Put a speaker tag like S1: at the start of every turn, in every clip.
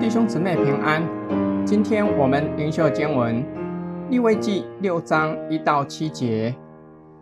S1: 弟兄姊妹平安，今天我们灵修经文利未记六章一到七节。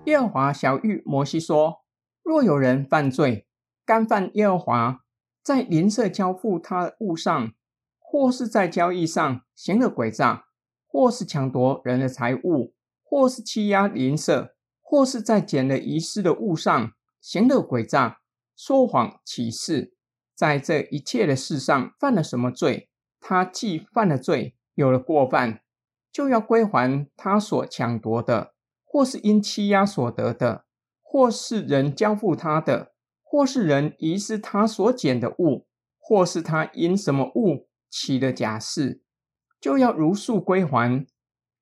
S1: 耶和华晓諭摩西说：“若有人犯罪，干犯耶和华在邻舍交付他物上，或是在交易上行了诡诈，或是抢夺人的财物，或是欺压邻舍，或是在捡了遗失的物上行了诡诈，说谎起誓。”在这一切的事上犯了什么罪？他既犯了罪，有了过犯，就要归还他所抢夺的，或是因欺压所得的，或是人交付他的，或是人遗失他所捡的物，或是他因什么物起了假誓，就要如数归还。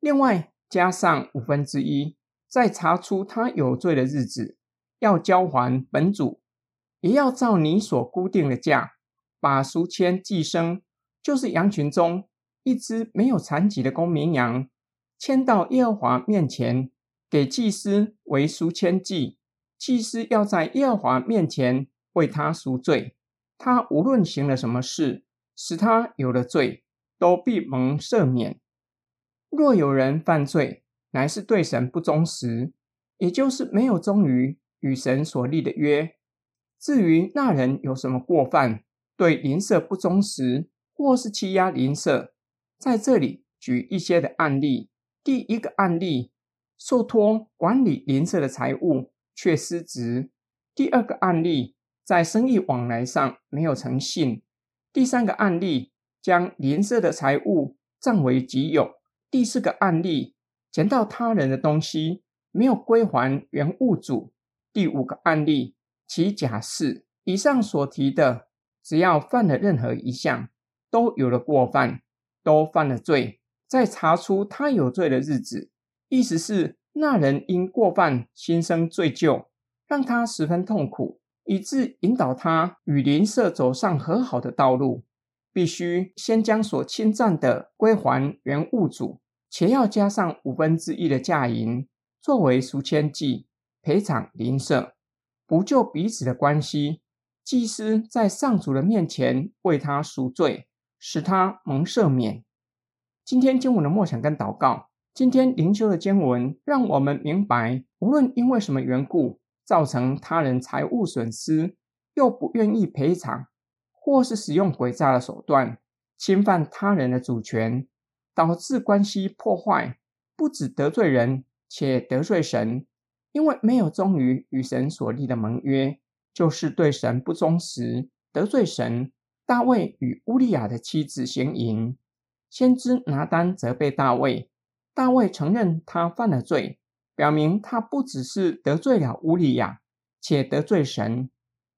S1: 另外加上五分之一，在查出他有罪的日子，要交还本主。也要照你所固定的价，把赎愆祭牲，就是羊群中一只没有残疾的公绵羊，牵到耶和华面前，给祭司为赎愆祭。祭司要在耶和华面前为他赎罪。他无论行了什么事，使他有了罪，都必蒙赦免。若有人犯罪，乃是对神不忠实，也就是没有忠于与神所立的约。至于那人有什么过犯，对邻舍不忠实，或是欺压邻舍，在这里举一些的案例。第一个案例，受托管理邻舍的财物却失职；第二个案例，在生意往来上没有诚信；第三个案例，将邻舍的财物占为己有；第四个案例，捡到他人的东西没有归还原物主；第五个案例。其假誓，以上所提的，只要犯了任何一项，都有了过犯，都犯了罪。在查出他有罪的日子，意思是那人因过犯心生罪疚，让他十分痛苦，以致引导他与邻舍走上和好的道路，必须先将所侵占的归还原物主，且要加上五分之一的价银，作为赎愆祭，赔偿邻舍。补救彼此的关系，祭司在上主的面前为他赎罪，使他蒙赦免。今天经文的默想跟祷告，今天灵修的经文让我们明白，无论因为什么缘故造成他人财物损失，又不愿意赔偿，或是使用诡诈的手段侵犯他人的主权，导致关系破坏，不只得罪人，且得罪神。因为没有忠于与神所立的盟约，就是对神不忠实，得罪神。大卫与乌利亚的妻子行淫，先知拿单责备大卫，大卫承认他犯了罪，表明他不只是得罪了乌利亚，且得罪神。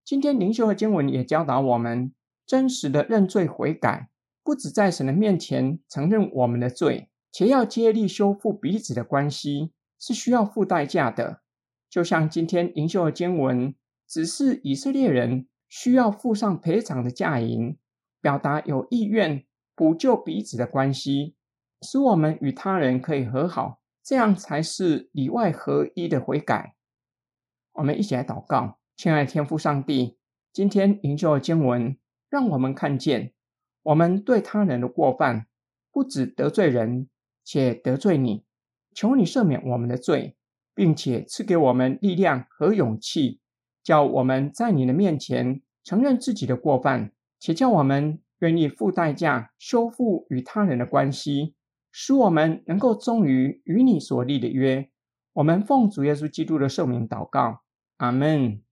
S1: 今天灵修和经文也教导我们，真实的认罪悔改，不只在神的面前承认我们的罪，且要竭力修复彼此的关系，是需要付代价的。就像今天灵修的经文，只是以色列人需要付上赔偿的价银，表达有意愿补救彼此的关系，使我们与他人可以和好，这样才是里外合一的悔改。我们一起来祷告，亲爱的天父上帝，今天灵修的经文让我们看见，我们对他人的过犯，不只得罪人，且得罪你，求你赦免我们的罪。并且赐给我们力量和勇气，叫我们在你的面前承认自己的过犯，且叫我们愿意付代价修复与他人的关系，使我们能够忠于与你所立的约。我们奉主耶稣基督的圣名祷告，阿门。